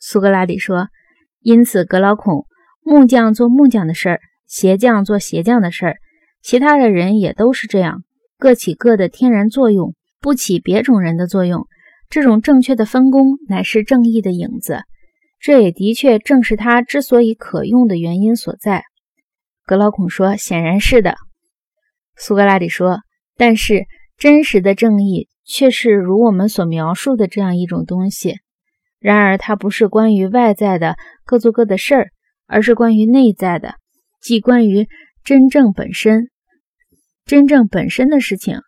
苏格拉底说：“因此，格老孔，木匠做木匠的事儿，鞋匠做鞋匠的事儿，其他的人也都是这样，各起各的天然作用，不起别种人的作用。这种正确的分工，乃是正义的影子。这也的确正是他之所以可用的原因所在。”格老孔说：“显然是的。”苏格拉底说：“但是真实的正义却是如我们所描述的这样一种东西。然而，它不是关于外在的各做各的事儿，而是关于内在的，即关于真正本身、真正本身的事情。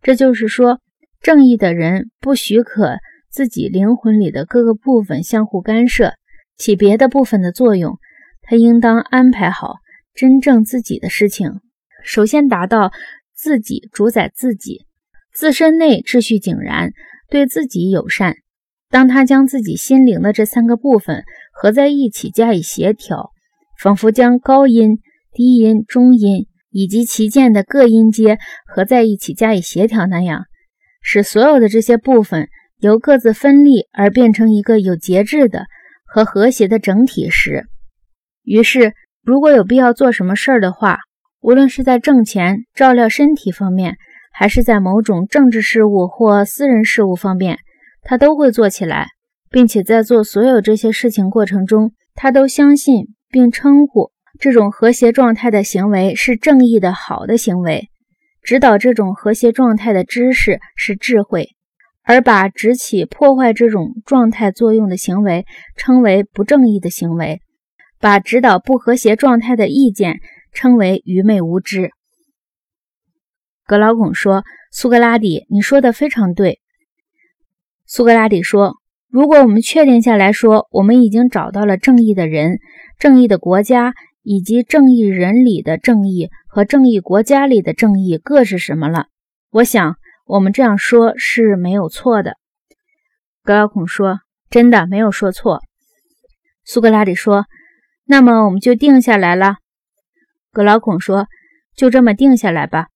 这就是说，正义的人不许可自己灵魂里的各个部分相互干涉，起别的部分的作用。他应当安排好真正自己的事情。”首先达到自己主宰自己，自身内秩序井然，对自己友善。当他将自己心灵的这三个部分合在一起加以协调，仿佛将高音、低音、中音以及其间的各音阶合在一起加以协调那样，使所有的这些部分由各自分立而变成一个有节制的和和谐的整体时，于是如果有必要做什么事儿的话。无论是在挣钱、照料身体方面，还是在某种政治事务或私人事务方面，他都会做起来，并且在做所有这些事情过程中，他都相信并称呼这种和谐状态的行为是正义的好的行为。指导这种和谐状态的知识是智慧，而把直起破坏这种状态作用的行为称为不正义的行为，把指导不和谐状态的意见。称为愚昧无知。格劳孔说：“苏格拉底，你说的非常对。”苏格拉底说：“如果我们确定下来说，我们已经找到了正义的人、正义的国家，以及正义人里的正义和正义国家里的正义各是什么了，我想我们这样说是没有错的。”格劳孔说：“真的没有说错。”苏格拉底说：“那么我们就定下来了。”格劳孔说：“就这么定下来吧。”